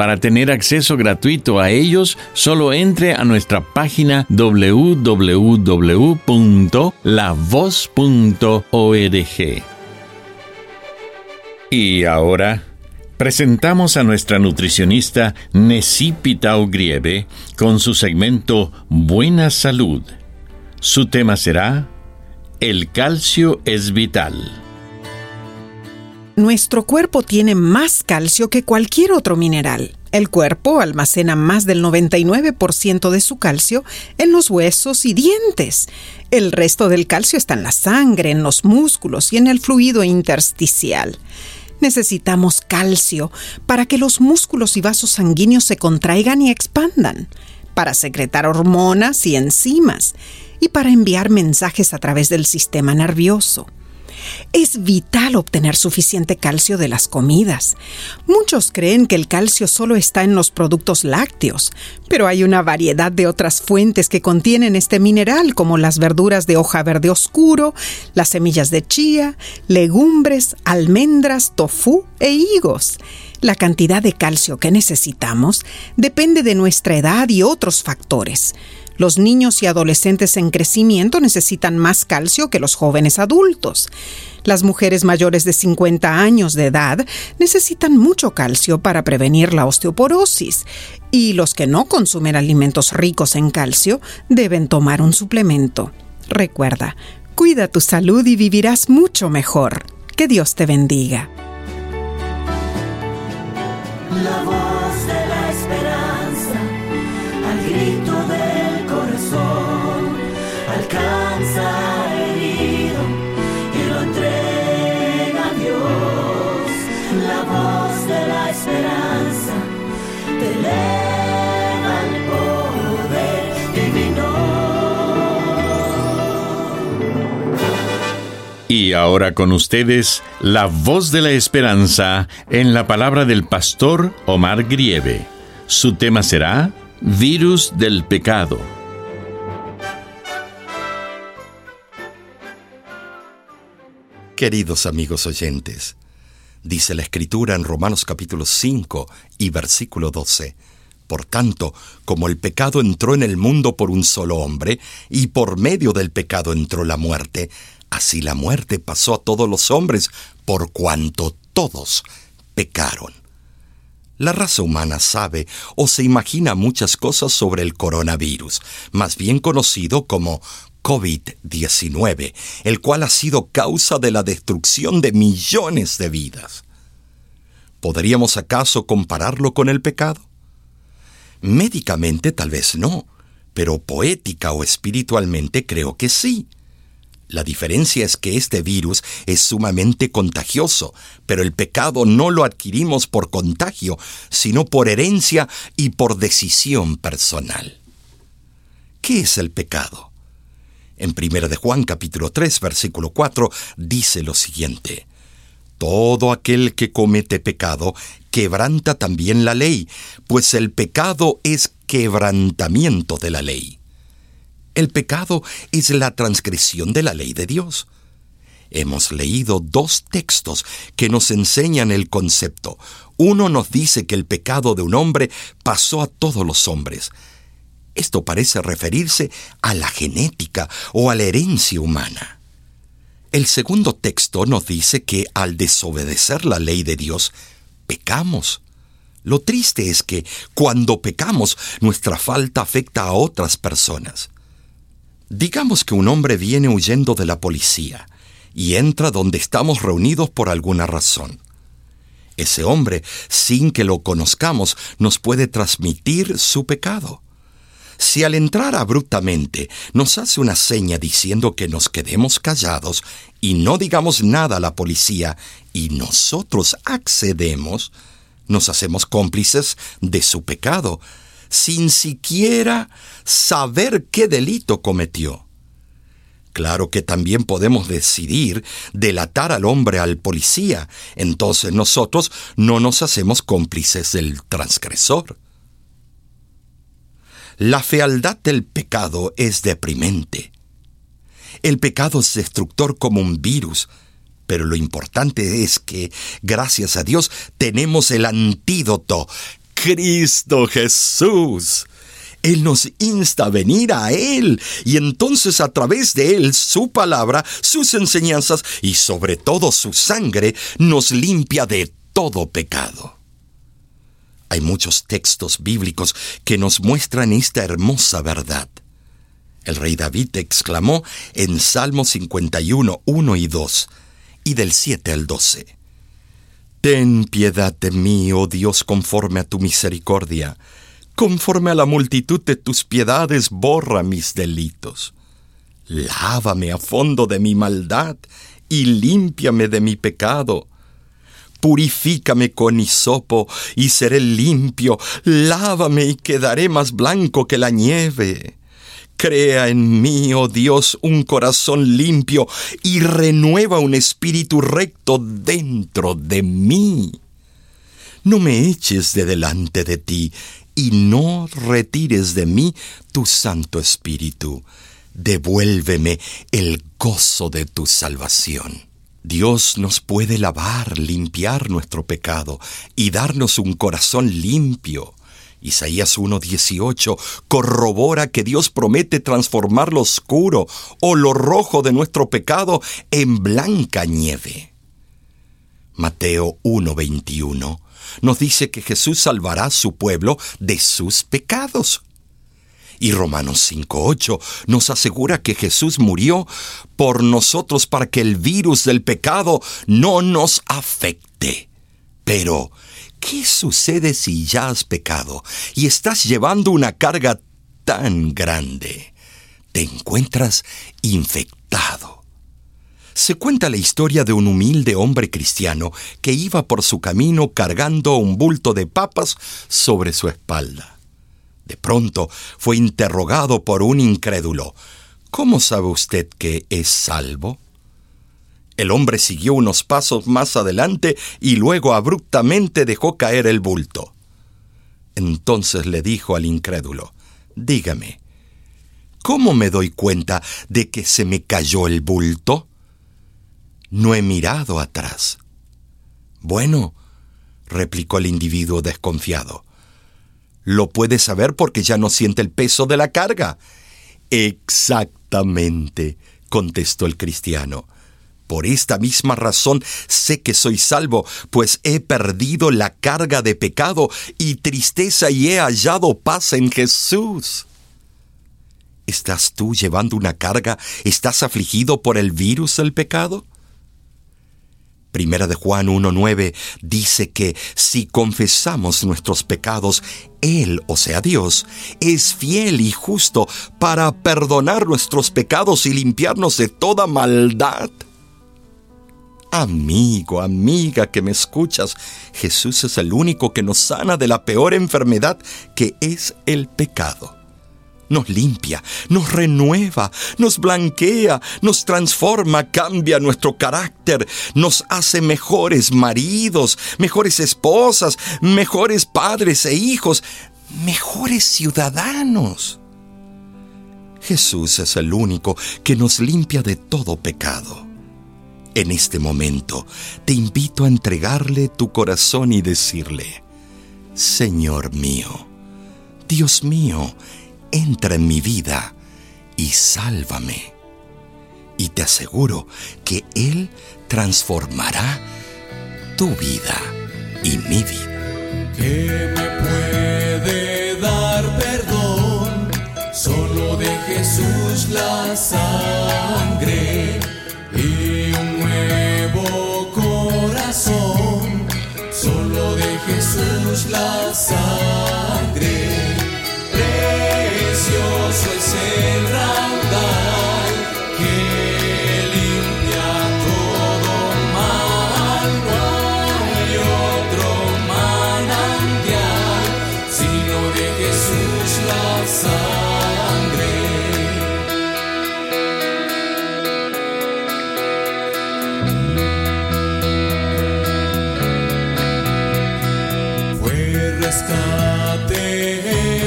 Para tener acceso gratuito a ellos, solo entre a nuestra página www.lavoz.org. Y ahora presentamos a nuestra nutricionista Nesipita Grieve con su segmento Buena Salud. Su tema será El calcio es vital. Nuestro cuerpo tiene más calcio que cualquier otro mineral. El cuerpo almacena más del 99% de su calcio en los huesos y dientes. El resto del calcio está en la sangre, en los músculos y en el fluido intersticial. Necesitamos calcio para que los músculos y vasos sanguíneos se contraigan y expandan, para secretar hormonas y enzimas y para enviar mensajes a través del sistema nervioso. Es vital obtener suficiente calcio de las comidas. Muchos creen que el calcio solo está en los productos lácteos, pero hay una variedad de otras fuentes que contienen este mineral, como las verduras de hoja verde oscuro, las semillas de chía, legumbres, almendras, tofu e higos. La cantidad de calcio que necesitamos depende de nuestra edad y otros factores. Los niños y adolescentes en crecimiento necesitan más calcio que los jóvenes adultos. Las mujeres mayores de 50 años de edad necesitan mucho calcio para prevenir la osteoporosis y los que no consumen alimentos ricos en calcio deben tomar un suplemento. Recuerda, cuida tu salud y vivirás mucho mejor. Que Dios te bendiga. Y ahora con ustedes, la voz de la esperanza en la palabra del pastor Omar Grieve. Su tema será Virus del Pecado. Queridos amigos oyentes, dice la Escritura en Romanos capítulo 5 y versículo 12, Por tanto, como el pecado entró en el mundo por un solo hombre, y por medio del pecado entró la muerte, así la muerte pasó a todos los hombres, por cuanto todos pecaron. La raza humana sabe o se imagina muchas cosas sobre el coronavirus, más bien conocido como COVID-19, el cual ha sido causa de la destrucción de millones de vidas. ¿Podríamos acaso compararlo con el pecado? Médicamente tal vez no, pero poética o espiritualmente creo que sí. La diferencia es que este virus es sumamente contagioso, pero el pecado no lo adquirimos por contagio, sino por herencia y por decisión personal. ¿Qué es el pecado? En 1 de Juan capítulo 3 versículo 4 dice lo siguiente: Todo aquel que comete pecado quebranta también la ley, pues el pecado es quebrantamiento de la ley. El pecado es la transgresión de la ley de Dios. Hemos leído dos textos que nos enseñan el concepto. Uno nos dice que el pecado de un hombre pasó a todos los hombres. Esto parece referirse a la genética o a la herencia humana. El segundo texto nos dice que al desobedecer la ley de Dios, pecamos. Lo triste es que cuando pecamos, nuestra falta afecta a otras personas. Digamos que un hombre viene huyendo de la policía y entra donde estamos reunidos por alguna razón. Ese hombre, sin que lo conozcamos, nos puede transmitir su pecado. Si al entrar abruptamente nos hace una seña diciendo que nos quedemos callados y no digamos nada a la policía y nosotros accedemos, nos hacemos cómplices de su pecado, sin siquiera saber qué delito cometió. Claro que también podemos decidir delatar al hombre al policía, entonces nosotros no nos hacemos cómplices del transgresor. La fealdad del pecado es deprimente. El pecado es destructor como un virus, pero lo importante es que, gracias a Dios, tenemos el antídoto, Cristo Jesús. Él nos insta a venir a Él y entonces a través de Él, su palabra, sus enseñanzas y sobre todo su sangre, nos limpia de todo pecado. Hay muchos textos bíblicos que nos muestran esta hermosa verdad. El rey David exclamó en Salmo 51, 1 y 2, y del 7 al 12. Ten piedad de mí, oh Dios, conforme a tu misericordia. Conforme a la multitud de tus piedades, borra mis delitos. Lávame a fondo de mi maldad y límpiame de mi pecado Purifícame con hisopo y seré limpio, lávame y quedaré más blanco que la nieve. Crea en mí, oh Dios, un corazón limpio y renueva un espíritu recto dentro de mí. No me eches de delante de ti y no retires de mí tu Santo Espíritu. Devuélveme el gozo de tu salvación. Dios nos puede lavar, limpiar nuestro pecado y darnos un corazón limpio. Isaías 1.18 corrobora que Dios promete transformar lo oscuro o lo rojo de nuestro pecado en blanca nieve. Mateo 1.21 nos dice que Jesús salvará a su pueblo de sus pecados. Y Romanos 5.8 nos asegura que Jesús murió por nosotros para que el virus del pecado no nos afecte. Pero, ¿qué sucede si ya has pecado y estás llevando una carga tan grande? Te encuentras infectado. Se cuenta la historia de un humilde hombre cristiano que iba por su camino cargando un bulto de papas sobre su espalda. De pronto fue interrogado por un incrédulo. ¿Cómo sabe usted que es salvo? El hombre siguió unos pasos más adelante y luego abruptamente dejó caer el bulto. Entonces le dijo al incrédulo, Dígame, ¿cómo me doy cuenta de que se me cayó el bulto? No he mirado atrás. Bueno, replicó el individuo desconfiado, lo puede saber porque ya no siente el peso de la carga. Exactamente, contestó el cristiano. Por esta misma razón sé que soy salvo, pues he perdido la carga de pecado y tristeza y he hallado paz en Jesús. ¿Estás tú llevando una carga? ¿Estás afligido por el virus del pecado? Primera de Juan 1.9 dice que si confesamos nuestros pecados, Él, o sea Dios, es fiel y justo para perdonar nuestros pecados y limpiarnos de toda maldad. Amigo, amiga que me escuchas, Jesús es el único que nos sana de la peor enfermedad que es el pecado nos limpia, nos renueva, nos blanquea, nos transforma, cambia nuestro carácter, nos hace mejores maridos, mejores esposas, mejores padres e hijos, mejores ciudadanos. Jesús es el único que nos limpia de todo pecado. En este momento te invito a entregarle tu corazón y decirle, Señor mío, Dios mío, entra en mi vida y sálvame. Y te aseguro que Él transformará tu vida y mi vida. que me puede dar perdón, solo de Jesús la solo de Jesús rescate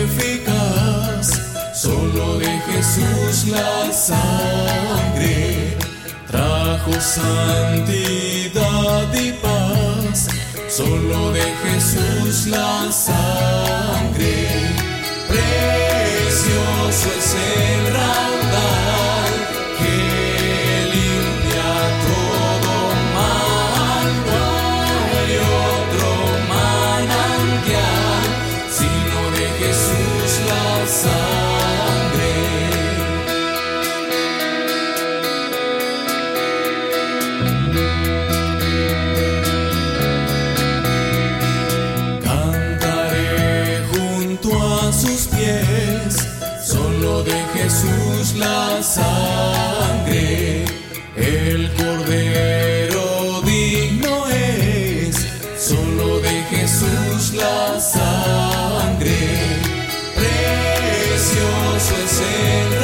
eficaz, solo de Jesús la sangre. Trajo santidad y paz, solo de Jesús la sangre. Jesús la sangre. Precioso es el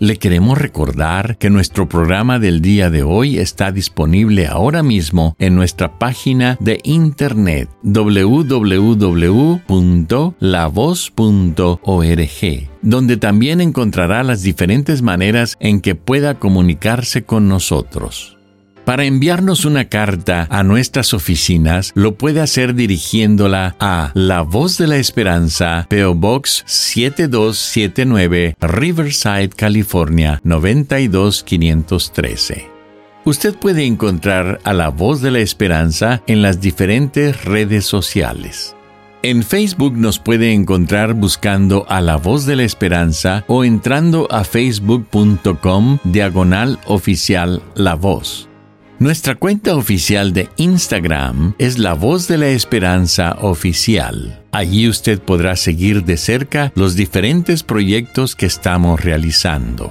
Le queremos recordar que nuestro programa del día de hoy está disponible ahora mismo en nuestra página de internet www.lavoz.org, donde también encontrará las diferentes maneras en que pueda comunicarse con nosotros. Para enviarnos una carta a nuestras oficinas, lo puede hacer dirigiéndola a La Voz de la Esperanza, PO Box 7279, Riverside, California 92513. Usted puede encontrar a La Voz de la Esperanza en las diferentes redes sociales. En Facebook nos puede encontrar buscando a La Voz de la Esperanza o entrando a facebook.com diagonal oficial La Voz. Nuestra cuenta oficial de Instagram es La Voz de la Esperanza Oficial. Allí usted podrá seguir de cerca los diferentes proyectos que estamos realizando.